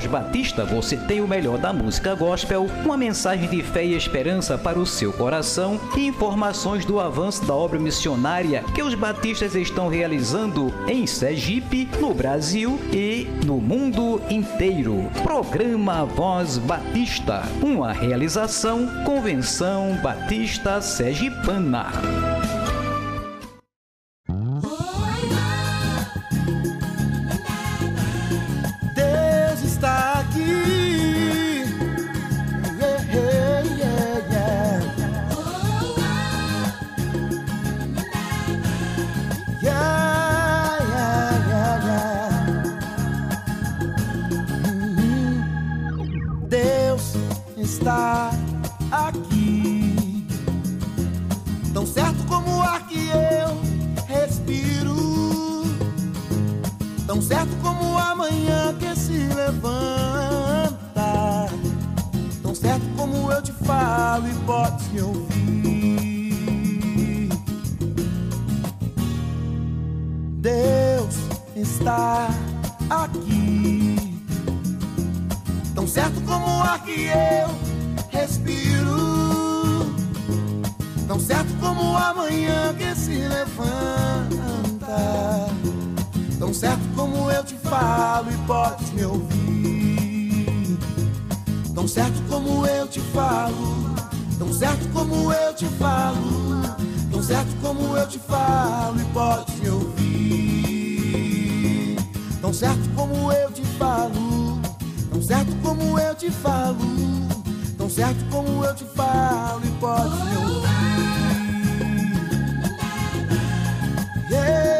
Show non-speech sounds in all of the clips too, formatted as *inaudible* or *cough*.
Voz Batista você tem o melhor da música gospel, uma mensagem de fé e esperança para o seu coração e informações do avanço da obra missionária que os batistas estão realizando em Sergipe, no Brasil e no mundo inteiro. Programa Voz Batista, uma realização Convenção Batista Sergipana. certo como eu te falo e podes me ouvir. Tão certo como eu te falo, tão certo como eu te falo, tão certo como eu te falo e podes me ouvir. Yeah.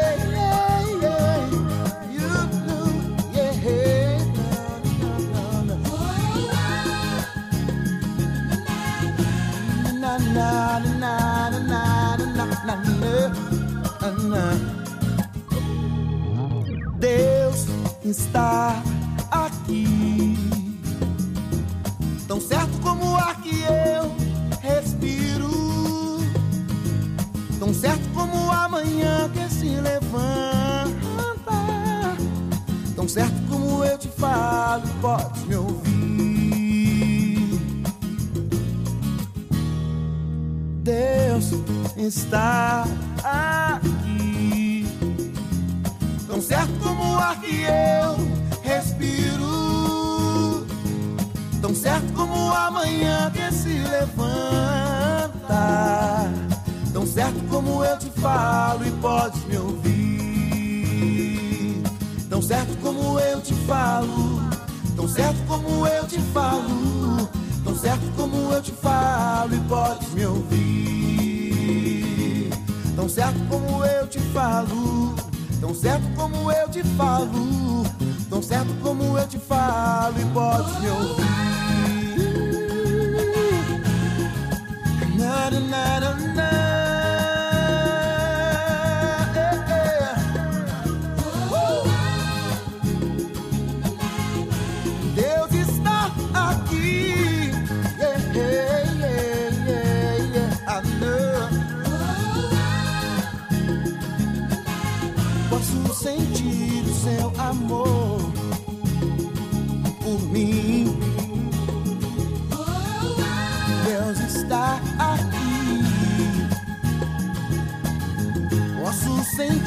Deus está aqui. Tão certo como o ar que eu respiro. Tão certo como o amanhã que se levanta. Tão certo como eu te falo, pode me ouvir. Deus está aqui. Tão certo como o ar que eu respiro. Tão certo como amanhã que se levanta. Tão certo como eu te falo e podes me ouvir. Tão certo como eu te falo. Tão certo como eu te falo. Tão certo como eu te falo e podes me ouvir. Tão certo como eu te falo, tão certo como eu te falo, tão certo como eu te falo e pode me ouvir. Na, na, na, na.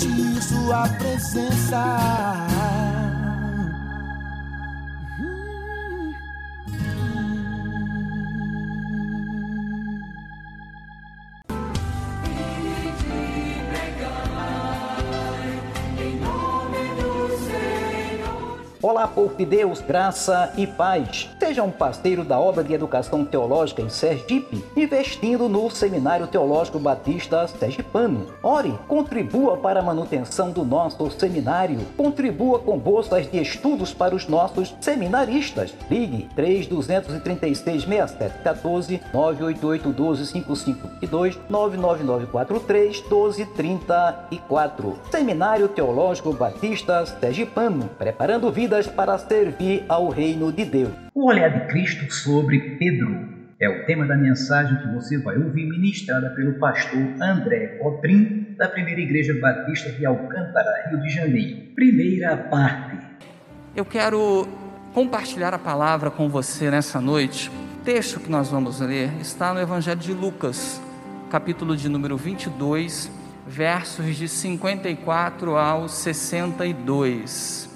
Sentir sua presença. Olá, povo de Deus, graça e paz. Seja um parceiro da obra de educação teológica em Sergipe, investindo no Seminário Teológico Batista Sergipano. Ore, contribua para a manutenção do nosso seminário. Contribua com bolsas de estudos para os nossos seminaristas. Ligue 3236 6714 988 12 5522 99943 1234. Seminário Teológico Batista Sergipano, preparando vida vidas para servir ao reino de Deus. O olhar de Cristo sobre Pedro é o tema da mensagem que você vai ouvir ministrada pelo pastor André Cotrim, da Primeira Igreja Batista de Alcântara, Rio de Janeiro. Primeira parte. Eu quero compartilhar a palavra com você nessa noite. O texto que nós vamos ler está no Evangelho de Lucas, capítulo de número 22, versos de 54 ao 62.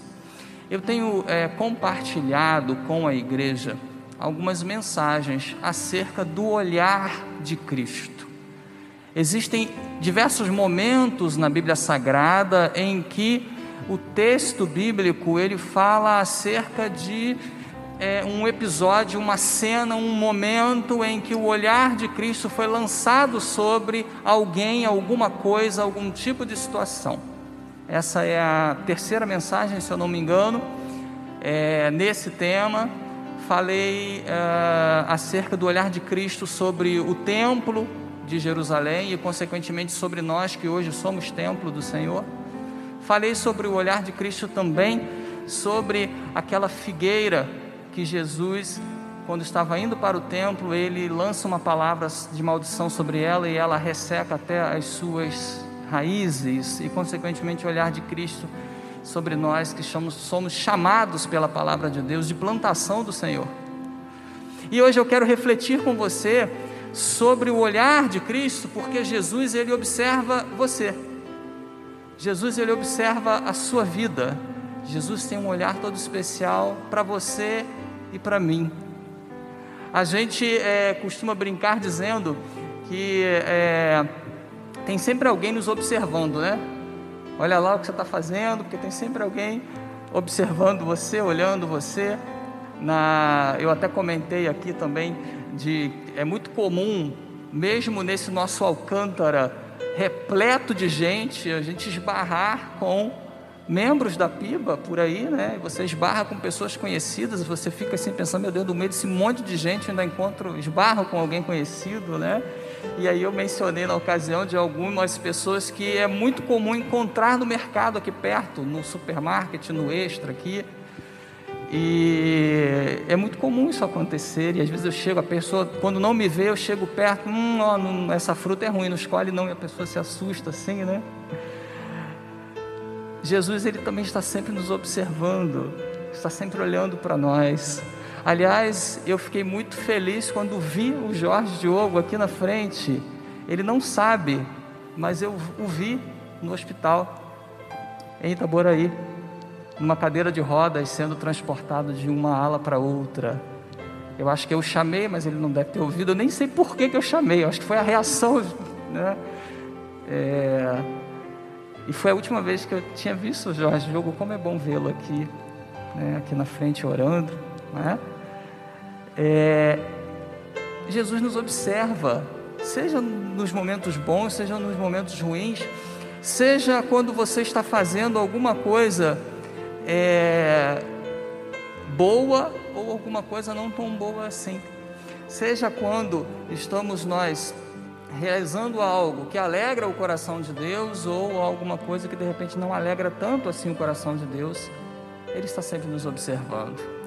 Eu tenho é, compartilhado com a igreja algumas mensagens acerca do olhar de Cristo. Existem diversos momentos na Bíblia Sagrada em que o texto bíblico ele fala acerca de é, um episódio, uma cena, um momento em que o olhar de Cristo foi lançado sobre alguém, alguma coisa, algum tipo de situação. Essa é a terceira mensagem, se eu não me engano, é, nesse tema. Falei é, acerca do olhar de Cristo sobre o templo de Jerusalém e, consequentemente, sobre nós que hoje somos templo do Senhor. Falei sobre o olhar de Cristo também sobre aquela figueira que Jesus, quando estava indo para o templo, ele lança uma palavra de maldição sobre ela e ela resseca até as suas raízes e, consequentemente, o olhar de Cristo sobre nós que somos, somos chamados pela palavra de Deus de plantação do Senhor. E hoje eu quero refletir com você sobre o olhar de Cristo, porque Jesus ele observa você. Jesus ele observa a sua vida. Jesus tem um olhar todo especial para você e para mim. A gente é, costuma brincar dizendo que é, tem sempre alguém nos observando, né? Olha lá o que você está fazendo, porque tem sempre alguém observando você, olhando você. Na, eu até comentei aqui também de é muito comum, mesmo nesse nosso Alcântara repleto de gente, a gente esbarrar com membros da PIBA por aí, né? Você esbarra com pessoas conhecidas, você fica assim pensando, meu Deus, no meio desse monte de gente, ainda encontro, esbarro com alguém conhecido, né? E aí eu mencionei na ocasião de algumas pessoas que é muito comum encontrar no mercado aqui perto, no supermarket, no extra aqui. E é muito comum isso acontecer. E às vezes eu chego, a pessoa, quando não me vê, eu chego perto, hum, ó, não, essa fruta é ruim, não escolhe não, e a pessoa se assusta assim, né? Jesus, ele também está sempre nos observando, está sempre olhando para nós. Aliás, eu fiquei muito feliz quando vi o Jorge Diogo aqui na frente. Ele não sabe, mas eu o vi no hospital em Itaboraí, numa cadeira de rodas, sendo transportado de uma ala para outra. Eu acho que eu chamei, mas ele não deve ter ouvido. Eu nem sei por que, que eu chamei. Eu acho que foi a reação, né? É... E foi a última vez que eu tinha visto o Jorge Diogo. Como é bom vê-lo aqui, né? aqui na frente orando. Né? É, Jesus nos observa, seja nos momentos bons, seja nos momentos ruins, seja quando você está fazendo alguma coisa é, boa ou alguma coisa não tão boa assim. Seja quando estamos nós realizando algo que alegra o coração de Deus ou alguma coisa que de repente não alegra tanto assim o coração de Deus, Ele está sempre nos observando.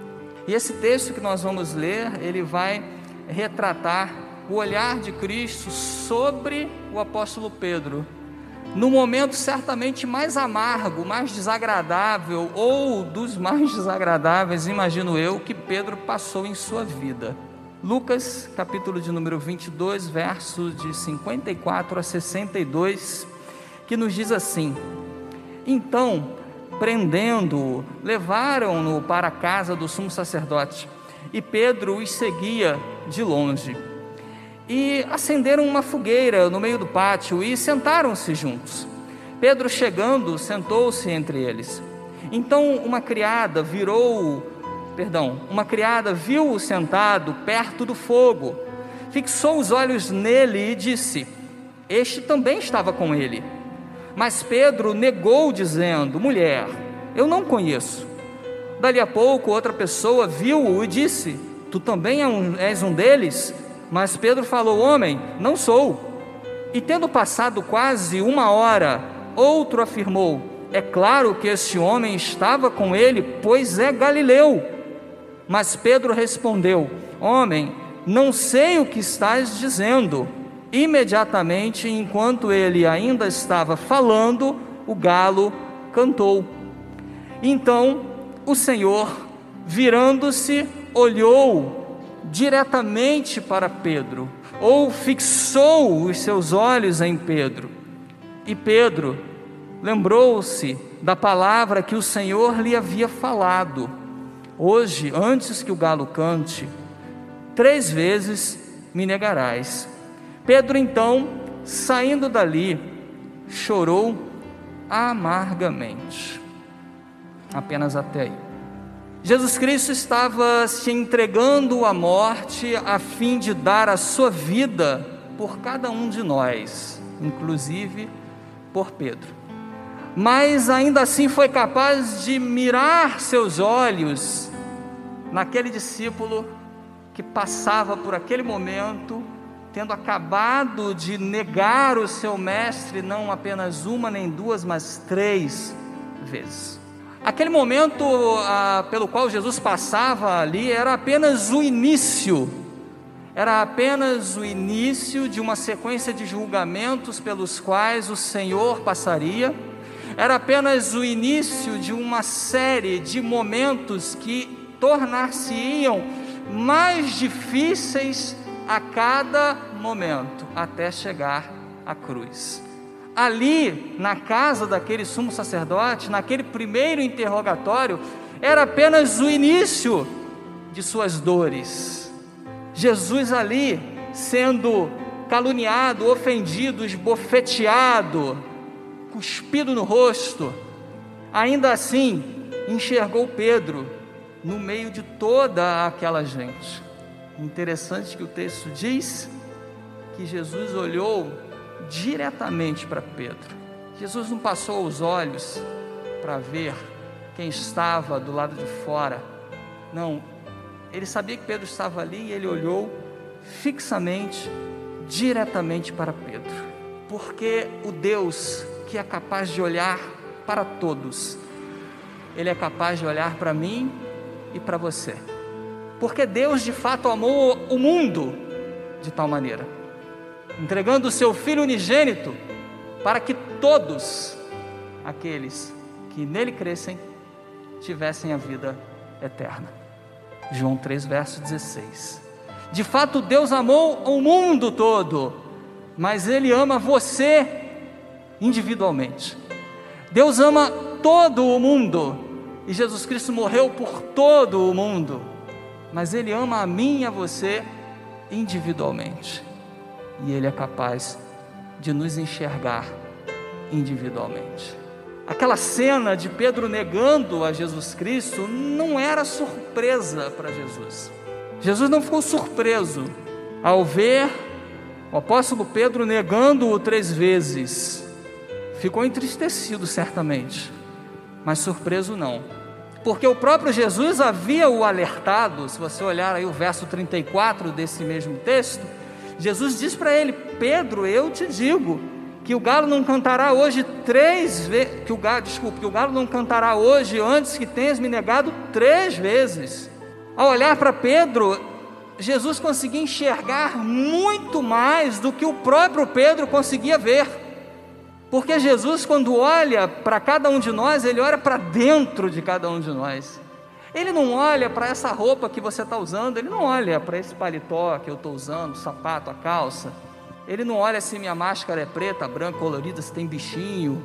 E esse texto que nós vamos ler, ele vai retratar o olhar de Cristo sobre o apóstolo Pedro, no momento certamente mais amargo, mais desagradável, ou dos mais desagradáveis, imagino eu, que Pedro passou em sua vida. Lucas, capítulo de número 22, versos de 54 a 62, que nos diz assim: Então, prendendo-o, levaram-no para a casa do sumo sacerdote, e Pedro os seguia de longe. E acenderam uma fogueira no meio do pátio e sentaram-se juntos. Pedro, chegando, sentou-se entre eles. Então uma criada virou, perdão, uma criada viu-o sentado perto do fogo, fixou os olhos nele e disse: Este também estava com ele. Mas Pedro negou, dizendo: Mulher, eu não conheço. Dali a pouco, outra pessoa viu-o e disse: Tu também é és um deles? Mas Pedro falou: Homem, não sou. E tendo passado quase uma hora, outro afirmou: É claro que este homem estava com ele, pois é galileu. Mas Pedro respondeu: Homem, não sei o que estás dizendo. Imediatamente, enquanto ele ainda estava falando, o galo cantou. Então o Senhor, virando-se, olhou diretamente para Pedro, ou fixou os seus olhos em Pedro. E Pedro lembrou-se da palavra que o Senhor lhe havia falado. Hoje, antes que o galo cante, três vezes me negarás. Pedro então, saindo dali, chorou amargamente. Apenas até aí. Jesus Cristo estava se entregando à morte a fim de dar a sua vida por cada um de nós, inclusive por Pedro. Mas ainda assim foi capaz de mirar seus olhos naquele discípulo que passava por aquele momento tendo acabado de negar o seu mestre não apenas uma nem duas, mas três vezes. Aquele momento ah, pelo qual Jesus passava ali era apenas o início, era apenas o início de uma sequência de julgamentos pelos quais o Senhor passaria, era apenas o início de uma série de momentos que tornar-se-iam mais difíceis a cada momento até chegar à cruz. Ali, na casa daquele sumo sacerdote, naquele primeiro interrogatório, era apenas o início de suas dores. Jesus ali sendo caluniado, ofendido, esbofeteado, cuspido no rosto, ainda assim enxergou Pedro no meio de toda aquela gente. Interessante que o texto diz que Jesus olhou diretamente para Pedro. Jesus não passou os olhos para ver quem estava do lado de fora. Não, ele sabia que Pedro estava ali e ele olhou fixamente, diretamente para Pedro. Porque o Deus que é capaz de olhar para todos, ele é capaz de olhar para mim e para você porque Deus de fato amou o mundo de tal maneira, entregando o seu Filho unigênito para que todos aqueles que nele crescem tivessem a vida eterna. João 3, verso 16. De fato, Deus amou o mundo todo, mas Ele ama você individualmente. Deus ama todo o mundo e Jesus Cristo morreu por todo o mundo mas Ele ama a mim e a você individualmente. E Ele é capaz de nos enxergar individualmente. Aquela cena de Pedro negando a Jesus Cristo não era surpresa para Jesus. Jesus não ficou surpreso ao ver o apóstolo Pedro negando-o três vezes. Ficou entristecido, certamente, mas surpreso não porque o próprio Jesus havia o alertado, se você olhar aí o verso 34 desse mesmo texto, Jesus diz para ele: Pedro, eu te digo que o galo não cantará hoje três vezes, que o galo, desculpe, que o galo não cantará hoje antes que tenhas me negado três vezes. Ao olhar para Pedro, Jesus conseguia enxergar muito mais do que o próprio Pedro conseguia ver. Porque Jesus, quando olha para cada um de nós, ele olha para dentro de cada um de nós. Ele não olha para essa roupa que você está usando, ele não olha para esse paletó que eu estou usando, o sapato, a calça. Ele não olha se minha máscara é preta, branca, colorida, se tem bichinho.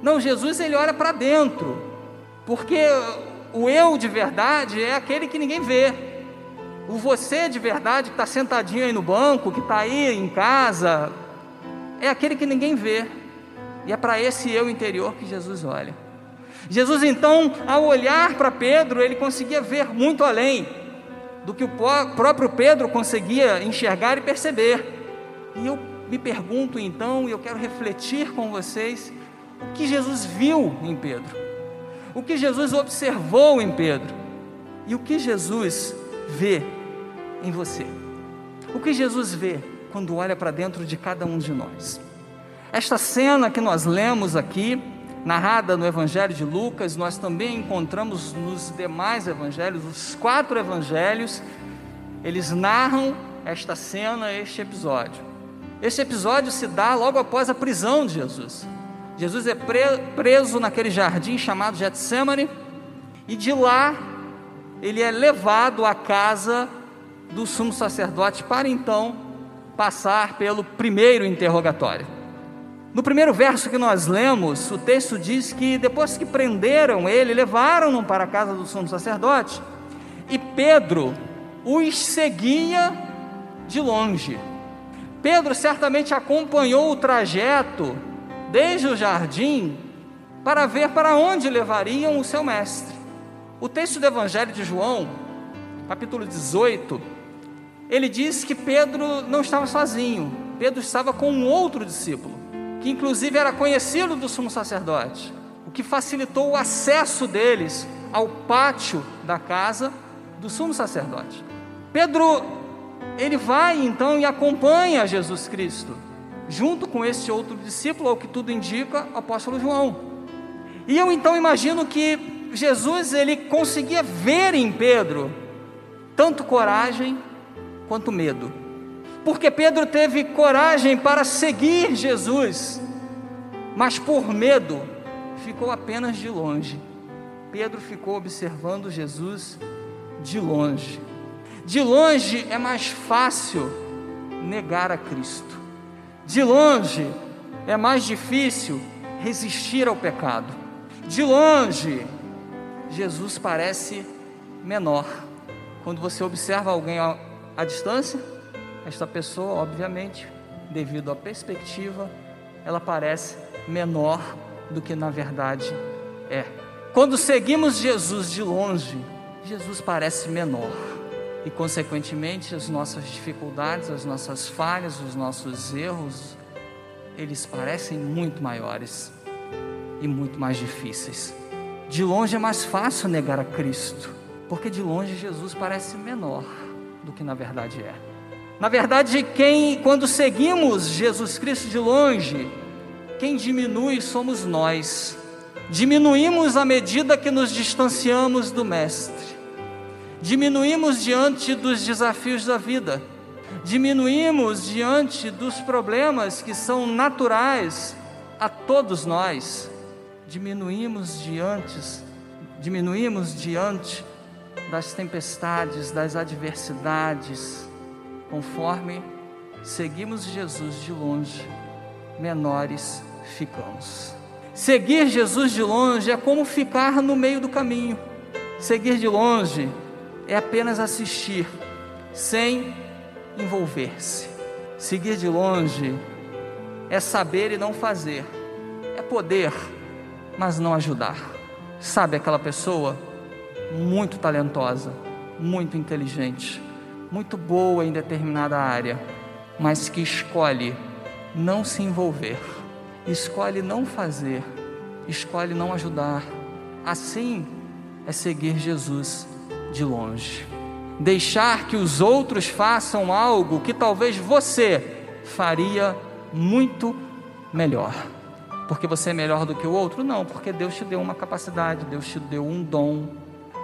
Não, Jesus ele olha para dentro, porque o eu de verdade é aquele que ninguém vê. O você de verdade que está sentadinho aí no banco, que está aí em casa, é aquele que ninguém vê. E é para esse eu interior que Jesus olha. Jesus então, ao olhar para Pedro, ele conseguia ver muito além do que o próprio Pedro conseguia enxergar e perceber. E eu me pergunto então, e eu quero refletir com vocês, o que Jesus viu em Pedro? O que Jesus observou em Pedro? E o que Jesus vê em você? O que Jesus vê quando olha para dentro de cada um de nós? Esta cena que nós lemos aqui, narrada no Evangelho de Lucas, nós também encontramos nos demais evangelhos, os quatro evangelhos, eles narram esta cena, este episódio. Este episódio se dá logo após a prisão de Jesus. Jesus é preso naquele jardim chamado Getsemane, e de lá ele é levado à casa do sumo sacerdote para então passar pelo primeiro interrogatório. No primeiro verso que nós lemos, o texto diz que depois que prenderam ele, levaram-no para a casa do sumo sacerdote, e Pedro os seguia de longe. Pedro certamente acompanhou o trajeto desde o jardim para ver para onde levariam o seu mestre. O texto do Evangelho de João, capítulo 18, ele diz que Pedro não estava sozinho, Pedro estava com um outro discípulo que inclusive era conhecido do sumo sacerdote, o que facilitou o acesso deles ao pátio da casa do sumo sacerdote. Pedro, ele vai então e acompanha Jesus Cristo, junto com esse outro discípulo, ao que tudo indica, o apóstolo João. E eu então imagino que Jesus ele conseguia ver em Pedro tanto coragem quanto medo porque Pedro teve coragem para seguir Jesus, mas por medo ficou apenas de longe. Pedro ficou observando Jesus de longe. De longe é mais fácil negar a Cristo. De longe é mais difícil resistir ao pecado. De longe, Jesus parece menor. Quando você observa alguém à, distância, esta pessoa, obviamente, devido à perspectiva, ela parece menor do que na verdade é. Quando seguimos Jesus de longe, Jesus parece menor e, consequentemente, as nossas dificuldades, as nossas falhas, os nossos erros, eles parecem muito maiores e muito mais difíceis. De longe é mais fácil negar a Cristo, porque de longe Jesus parece menor do que na verdade é. Na verdade, quem quando seguimos Jesus Cristo de longe, quem diminui somos nós. Diminuímos à medida que nos distanciamos do mestre. Diminuímos diante dos desafios da vida. Diminuímos diante dos problemas que são naturais a todos nós. Diminuímos diante diminuímos diante das tempestades, das adversidades, conforme seguimos Jesus de longe, menores ficamos. Seguir Jesus de longe é como ficar no meio do caminho. Seguir de longe é apenas assistir, sem envolver-se. Seguir de longe é saber e não fazer, é poder, mas não ajudar. Sabe aquela pessoa muito talentosa, muito inteligente, muito boa em determinada área, mas que escolhe não se envolver, escolhe não fazer, escolhe não ajudar. Assim é seguir Jesus de longe. Deixar que os outros façam algo que talvez você faria muito melhor. Porque você é melhor do que o outro? Não, porque Deus te deu uma capacidade, Deus te deu um dom.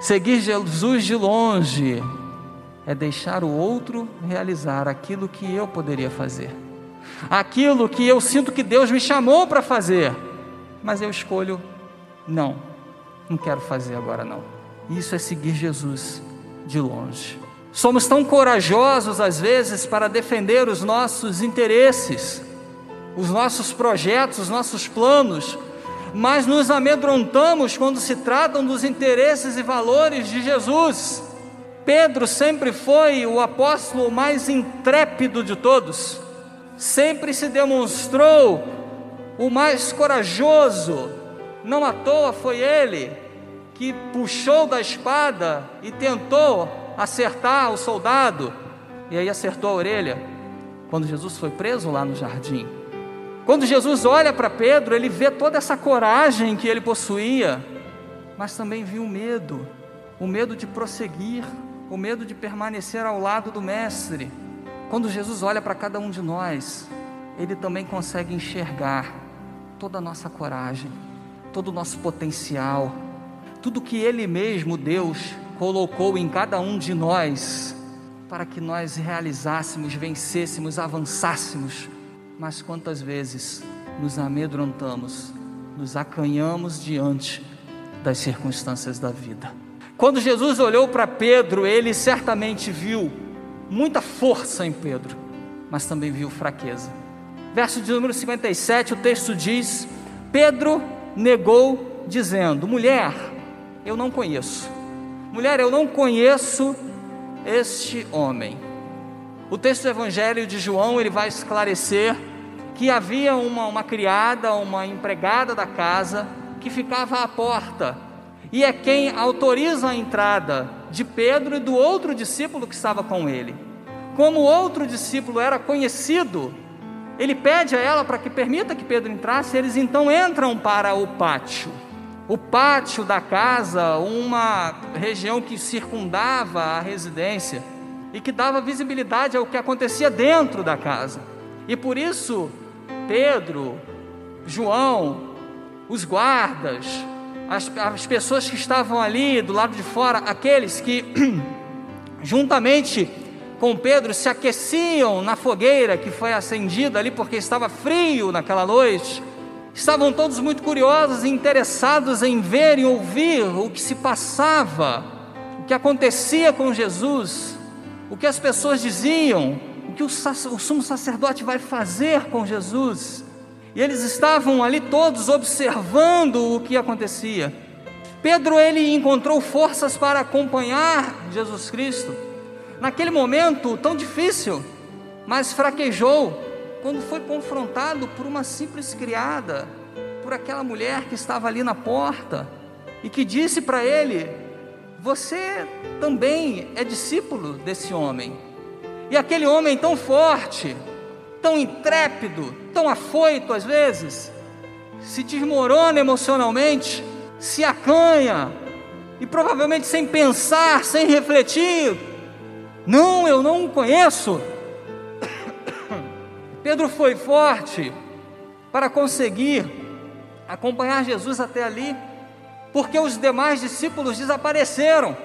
Seguir Jesus de longe é deixar o outro realizar aquilo que eu poderia fazer, aquilo que eu sinto que Deus me chamou para fazer, mas eu escolho não, não quero fazer agora não. Isso é seguir Jesus de longe. Somos tão corajosos às vezes para defender os nossos interesses, os nossos projetos, os nossos planos, mas nos amedrontamos quando se tratam dos interesses e valores de Jesus. Pedro sempre foi o apóstolo mais intrépido de todos, sempre se demonstrou o mais corajoso, não à toa foi ele que puxou da espada e tentou acertar o soldado, e aí acertou a orelha, quando Jesus foi preso lá no jardim. Quando Jesus olha para Pedro, ele vê toda essa coragem que ele possuía, mas também viu o medo, o medo de prosseguir, o medo de permanecer ao lado do Mestre. Quando Jesus olha para cada um de nós, ele também consegue enxergar toda a nossa coragem, todo o nosso potencial, tudo que Ele mesmo, Deus, colocou em cada um de nós, para que nós realizássemos, vencêssemos, avançássemos mas quantas vezes nos amedrontamos, nos acanhamos diante das circunstâncias da vida. Quando Jesus olhou para Pedro, ele certamente viu muita força em Pedro, mas também viu fraqueza. Verso de número 57, o texto diz: Pedro negou, dizendo: Mulher, eu não conheço. Mulher, eu não conheço este homem. O texto do Evangelho de João ele vai esclarecer que havia uma, uma criada, uma empregada da casa que ficava à porta e é quem autoriza a entrada de Pedro e do outro discípulo que estava com ele. Como o outro discípulo era conhecido, ele pede a ela para que permita que Pedro entrasse, eles então entram para o pátio. O pátio da casa, uma região que circundava a residência e que dava visibilidade ao que acontecia dentro da casa. E por isso, Pedro, João, os guardas, as, as pessoas que estavam ali do lado de fora, aqueles que, *clears throat* juntamente com Pedro, se aqueciam na fogueira que foi acendida ali porque estava frio naquela noite, estavam todos muito curiosos e interessados em ver e ouvir o que se passava, o que acontecia com Jesus o que as pessoas diziam, o que o, o sumo sacerdote vai fazer com Jesus. E eles estavam ali todos observando o que acontecia. Pedro ele encontrou forças para acompanhar Jesus Cristo. Naquele momento tão difícil, mas fraquejou quando foi confrontado por uma simples criada, por aquela mulher que estava ali na porta e que disse para ele: você também é discípulo desse homem. E aquele homem tão forte, tão intrépido, tão afoito às vezes, se desmorona emocionalmente, se acanha, e provavelmente sem pensar, sem refletir. Não, eu não o conheço. *coughs* Pedro foi forte para conseguir acompanhar Jesus até ali porque os demais discípulos desapareceram.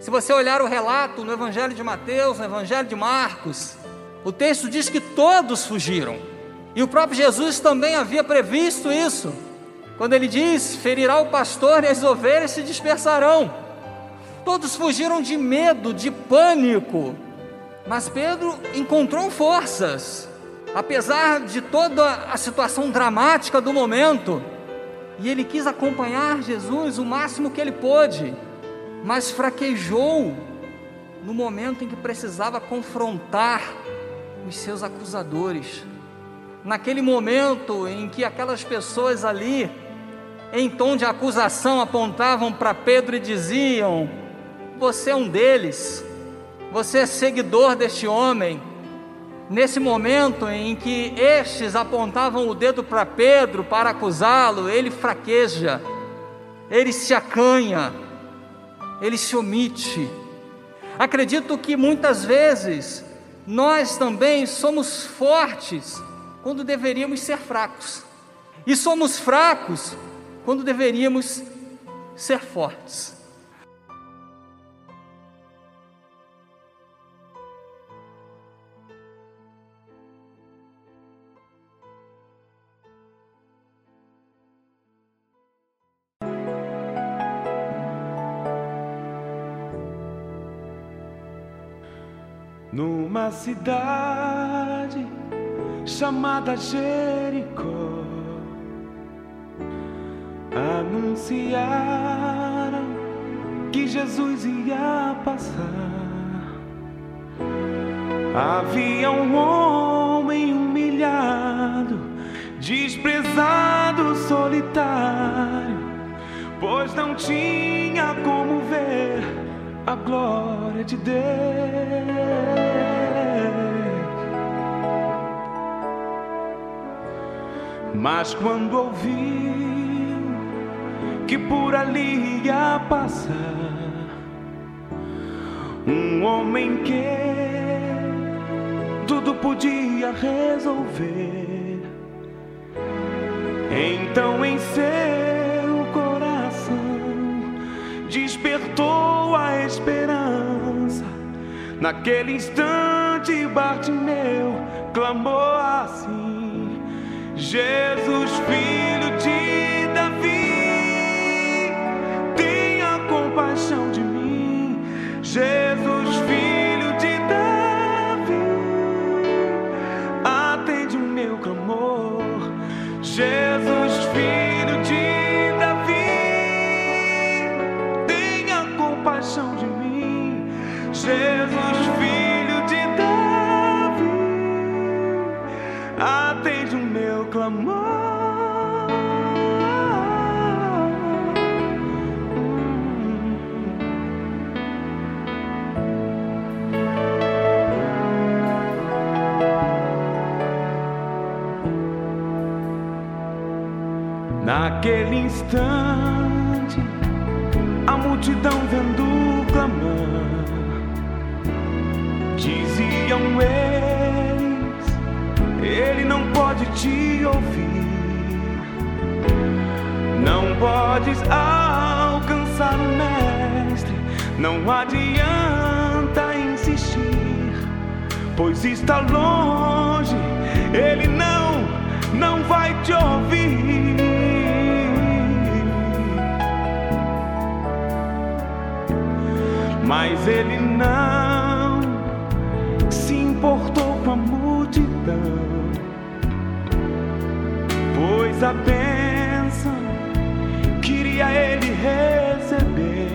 Se você olhar o relato no Evangelho de Mateus, no Evangelho de Marcos, o texto diz que todos fugiram. E o próprio Jesus também havia previsto isso, quando ele diz: ferirá o pastor e as ovelhas se dispersarão. Todos fugiram de medo, de pânico, mas Pedro encontrou forças, apesar de toda a situação dramática do momento e ele quis acompanhar Jesus o máximo que ele pôde, mas fraquejou no momento em que precisava confrontar os seus acusadores. Naquele momento em que aquelas pessoas ali, em tom de acusação, apontavam para Pedro e diziam: Você é um deles, você é seguidor deste homem Nesse momento em que estes apontavam o dedo para Pedro para acusá-lo, ele fraqueja, ele se acanha, ele se omite. Acredito que muitas vezes nós também somos fortes quando deveríamos ser fracos, e somos fracos quando deveríamos ser fortes. Numa cidade chamada Jericó. Anunciaram que Jesus ia passar. Havia um homem humilhado, desprezado, solitário, pois não tinha como ver a glória de Deus. Mas quando ouviu que por ali ia passar um homem que tudo podia resolver, então em seu despertou a esperança. Naquele instante, Bartimeu clamou assim: Jesus, filho podes alcançar o Mestre, não adianta insistir, pois está longe, ele não, não vai te ouvir. Mas ele não importou com a multidão, pois a queria ele receber.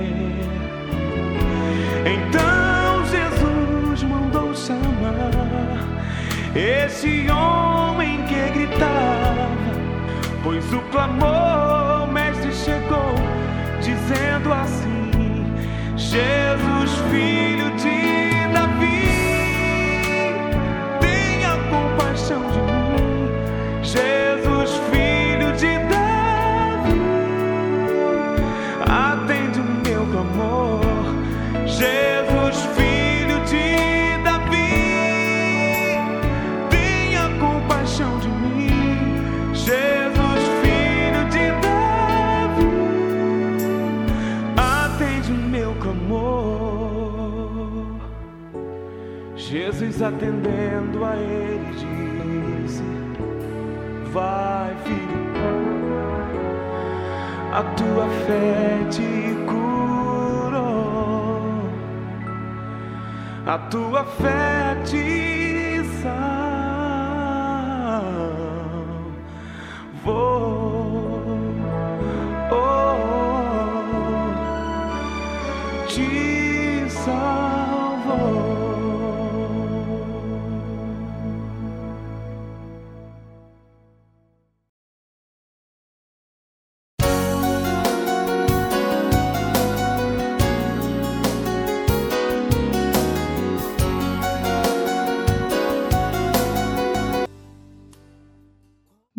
Então Jesus mandou chamar esse homem que gritava, pois o clamor, mestre, chegou dizendo assim: Jesus, filho de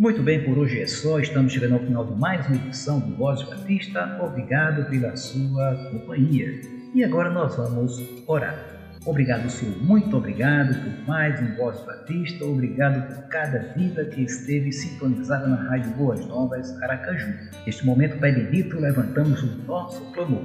Muito bem, por hoje é só. Estamos chegando ao final de mais uma edição do Voz Batista. Obrigado pela sua companhia. E agora nós vamos orar. Obrigado, Senhor. Muito obrigado por mais um Voz Batista. Obrigado por cada vida que esteve sintonizada na Rádio Boas Novas, Aracaju. Neste momento, Pai bendito, levantamos o nosso clamor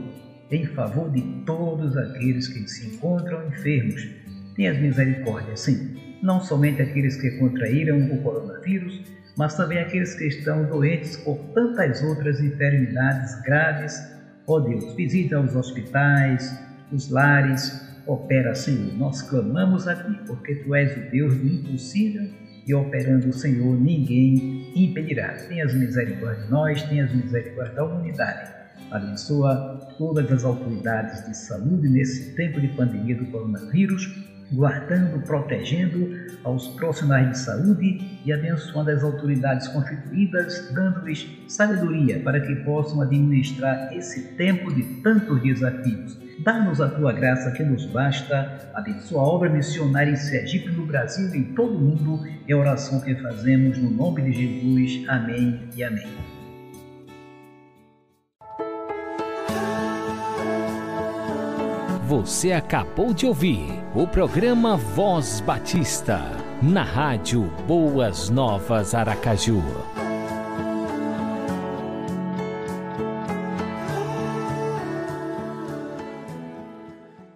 em favor de todos aqueles que se encontram enfermos. Tenha misericórdia, sim. Não somente aqueles que contraíram o coronavírus, mas também aqueles que estão doentes por tantas outras enfermidades graves. Ó oh Deus, visita os hospitais, os lares, Opera, Senhor. Nós clamamos a Ti, porque Tu és o Deus do impossível e operando o Senhor, ninguém impedirá. Tenhas misericórdia de nós, tenhas misericórdia da humanidade. Abençoa todas as autoridades de saúde nesse tempo de pandemia do coronavírus, guardando, protegendo aos profissionais de saúde e abençoando as autoridades constituídas, dando-lhes sabedoria para que possam administrar esse tempo de tantos desafios. Dá-nos a tua graça que nos basta. Abençoa a obra missionária em Sergipe, no Brasil e em todo o mundo. É a oração que fazemos no nome de Jesus. Amém e amém. Você acabou de ouvir o programa Voz Batista, na rádio Boas Novas Aracaju.